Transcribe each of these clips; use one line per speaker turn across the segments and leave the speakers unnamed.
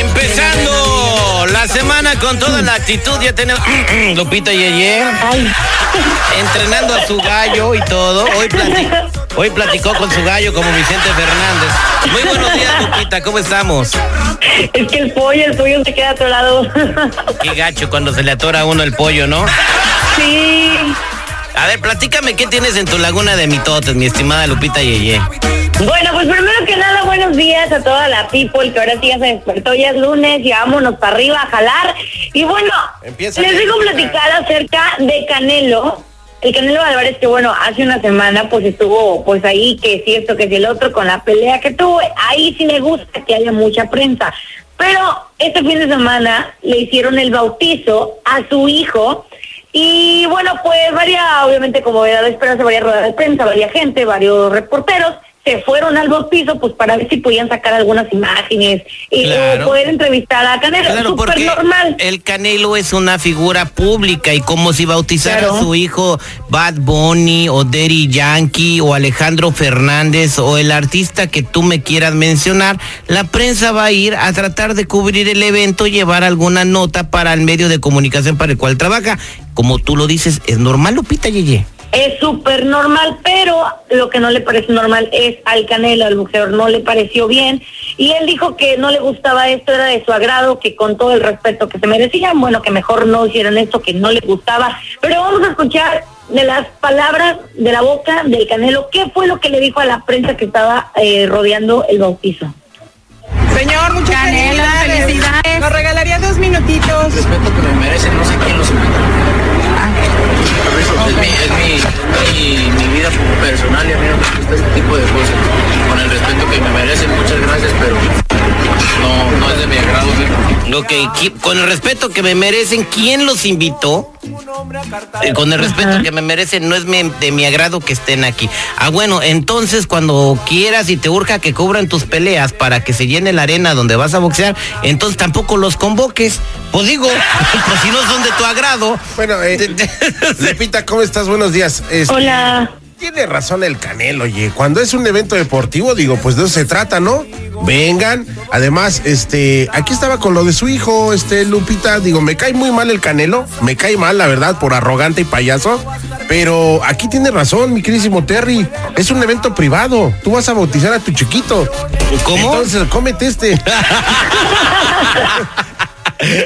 Empezando la semana con toda la actitud, ya tenemos Lupita Yeye entrenando a su gallo y todo. Hoy, plati- hoy platicó con su gallo como Vicente Fernández. Muy buenos días, Lupita, ¿cómo estamos?
Es que el pollo, el pollo se queda atorado.
Qué gacho cuando se le atora a uno el pollo, ¿no?
sí.
A ver, platícame qué tienes en tu laguna de mitotes, mi estimada Lupita Yeye.
Bueno, pues primero que nada, buenos días a toda la people que ahora sí ya se despertó, ya es lunes, y vámonos para arriba a jalar. Y bueno,
Empieza
les digo platicar acerca de Canelo. El Canelo Álvarez, que bueno, hace una semana pues estuvo pues ahí, que si esto, que si el otro, con la pelea que tuvo. Ahí sí me gusta que haya mucha prensa. Pero este fin de semana le hicieron el bautizo a su hijo. Y bueno, pues varia, obviamente como era de esperarse, varias ruedas de prensa, varias gente, varios reporteros se fueron al bautizo pues para ver si podían sacar algunas imágenes y
Claro.
o poder entrevistar a Canelo.
Claro, porque
normal.
el Canelo es una figura pública y como si bautizara
Claro.
a su hijo Bad Bunny o Daddy Yankee o Alejandro Fernández o el artista que tú me quieras mencionar, la prensa va a ir a tratar de cubrir el evento, llevar alguna nota para el medio de comunicación para el cual trabaja. Como tú lo dices, es normal, Lupita Yeye.
Es súper normal, pero lo que no le parece normal es al Canelo, al boxeador, no le pareció bien. Y él dijo que no le gustaba esto, era de su agrado, que con todo el respeto que se merecían, bueno, que mejor no hicieran esto, que no le gustaba. Pero vamos a escuchar de las palabras de la boca del Canelo, qué fue lo que le dijo a la prensa que estaba eh, rodeando el bautizo.
Señor, muchas
Canelo, felicidades.
Nos regalaría dos minutitos.
respeto que me merecen, no sé. Es, mi, es mi, mi, vida personal y a mí no me gusta este tipo de cosas. Con el respeto que me merecen, muchas gracias, pero no, no es de mi agrado. ¿sí?
Con el respeto que me merecen, ¿quién los invitó? Eh, con el respeto que me merecen, no es mi- de mi agrado que estén aquí. Ah, bueno, entonces cuando quieras y te urja que cubran tus peleas para que se llene la arena donde vas a boxear, entonces tampoco los convoques. Pues digo, pues si no son de tu agrado.
Bueno, eh, Lupita, ¿cómo estás? Buenos días. Este,
Hola.
Tiene razón el Canelo, oye. Cuando es un evento deportivo, digo, pues de eso se trata, ¿no? Vengan. Además, este, aquí estaba con lo de su hijo, este, Lupita. Digo, me cae muy mal el Canelo. Me cae mal, la verdad, por arrogante y payaso. Pero aquí tiene razón, mi queridísimo Terry. Es un evento privado. Tú vas a bautizar a tu chiquito.
¿Cómo?
Entonces, cómete este.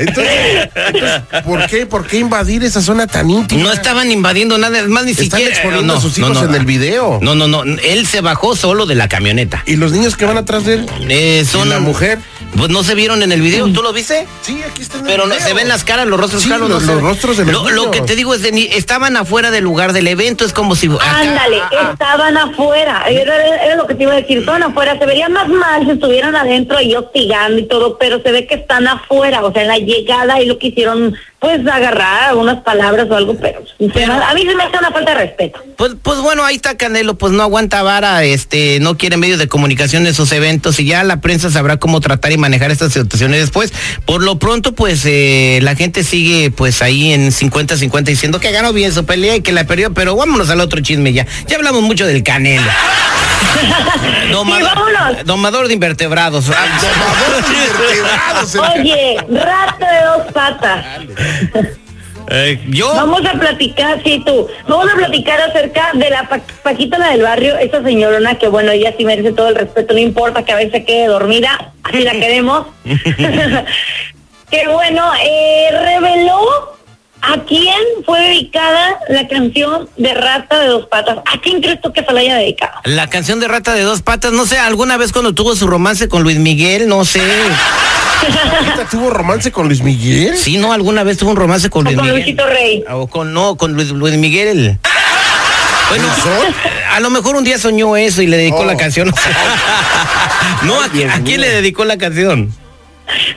Entonces, entonces, ¿por qué, por qué invadir esa zona tan íntima?
No estaban invadiendo nada, es más ni
Están
siquiera.
exponiendo
no,
a sus
no,
hijos
no.
en el video.
No, no, no. Él se bajó solo de la camioneta.
¿Y los niños que van atrás de él?
Eh, son
¿Y la mujer?
Pues no se vieron en el video, ¿tú lo viste?
Sí, aquí están.
Pero no, se ven las caras, los rostros
Sí,
claros,
los- rostros de los
lo, lo que te digo es de ni- estaban afuera del lugar del evento, es como si acá-
Ándale, estaban afuera, era, era lo que te iba a decir, estaban afuera, se vería más mal si estuvieran adentro y hostigando y todo, pero se ve que están afuera, o sea, en la llegada y lo quisieron, pues, agarrar unas palabras o algo, pero, a mí se me hace una falta de respeto.
Pues, pues bueno, ahí está Canelo, pues no aguanta vara, este, no quiere medios de comunicación en esos eventos y ya la prensa sabrá cómo tratar y manejar estas situaciones después. Por lo pronto, pues eh, la gente sigue pues ahí en 50-50 diciendo que ganó bien su pelea y que la perdió, pero vámonos al otro chisme ya. Ya hablamos mucho del Canelo. Domador, de invertebrados.
Oye, rato de dos patas.
Eh, yo.
Vamos a platicar, sí, tú. Vamos a platicar acerca de la Pa- Paquita, la del barrio, esa señorona que, bueno, ella sí merece todo el respeto, no importa que a veces quede dormida, así la queremos. que, bueno, eh, reveló a quién fue dedicada la canción de Rata de Dos Patas. ¿A quién crees tú que se la haya dedicado?
La canción de Rata de Dos Patas, no sé, alguna vez cuando tuvo su romance con Luis Miguel, no sé.
¿Ahorita tuvo romance con Luis Miguel?
Sí, no, alguna vez tuvo un romance con
O
Luis
con
Miguel.
Luisito Rey.
O con, no, con Luis, Luis Miguel. Bueno, a lo mejor un día soñó eso y le dedicó
Oh.
la canción. no, ¿a, quién- a quién le dedicó la canción?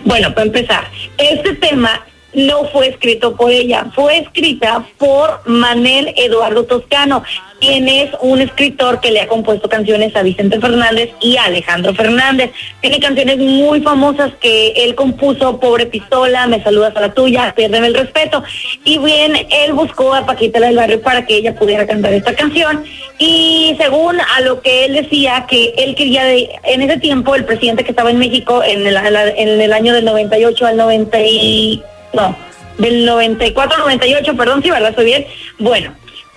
Bueno, para empezar, este tema no fue escrito por ella, fue escrita por Manel Eduardo Toscano, quien es un escritor que le ha compuesto canciones a Vicente Fernández y a Alejandro Fernández. Tiene canciones muy famosas que él compuso, Pobre Pistola, Me saludas a la tuya, Piérdeme el respeto. Y bien, él buscó a Paquita del Barrio para que ella pudiera cantar esta canción. Y según a lo que él decía, que él quería, de, en ese tiempo, el presidente que estaba en México en el, en el año del 98 al 90 y... No, del 94 al 98, perdón, si verdad estoy bien. Bueno,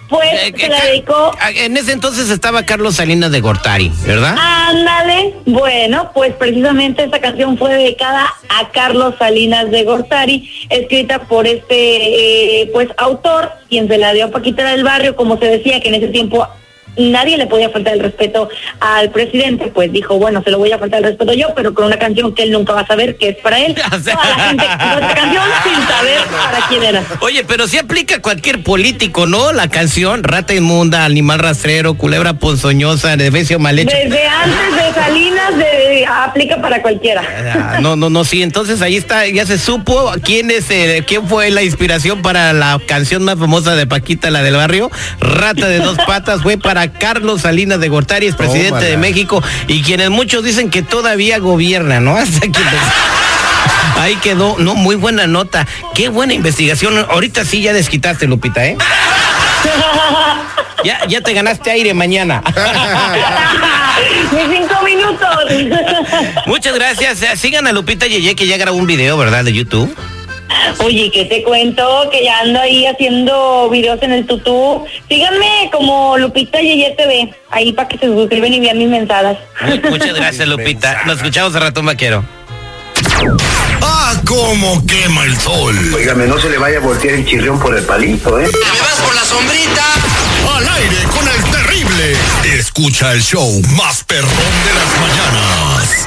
pues
Eh,
se la
ca-
dedicó
En ese entonces estaba Carlos Salinas de Gortari, ¿verdad?
Ándale, bueno, pues precisamente esta canción fue dedicada a Carlos Salinas de Gortari, escrita por este eh, pues autor, quien se la dio a Paquita del Barrio, como se decía que en ese tiempo nadie le podía faltar el respeto al presidente, pues dijo, bueno, se lo voy a faltar el respeto yo, pero con una canción que él nunca va a saber que es para él.
O sea-
Toda la gente escuchó esta canción sin saber para quién era.
Oye, pero sí aplica cualquier político, ¿no? La canción, rata inmunda, animal rastrero, culebra ponzoñosa, nevecio mal hecho.
Desde antes de Salinas de, aplica para cualquiera.
Ah, No, no, no, sí, entonces ahí está, ya se supo quién es, eh, quién fue la inspiración para la canción más famosa de Paquita, la del barrio, Rata de dos patas, fue para Carlos Salinas de Gortari, es presidente
Tómala.
de México, y quienes muchos dicen que todavía gobierna, ¿no? Hasta que Ahí quedó, no, muy buena nota, qué buena investigación, ahorita sí ya desquitaste, Lupita, ¿eh? Ya, ya te ganaste aire mañana.
Mis cinco minutos.
Muchas gracias. Sigan a Lupita Yeye que ya grabó un video, ¿verdad? De YouTube.
Oye, ¿qué te cuento? Que ya ando ahí haciendo videos en el tutú. Síganme como Lupita Yeye TV, ahí para que se suscriben y vean mis mensadas.
Mu- Muchas gracias, Lupita. Nos escuchamos a ratón vaquero.
¡Ah, cómo quema el sol!
Óigame, no se le vaya a voltear el chirrión por el palito, ¿eh?
¿Me vas por la sombrita?
Al aire con el terrible. Escucha el show más perrón de las mañanas.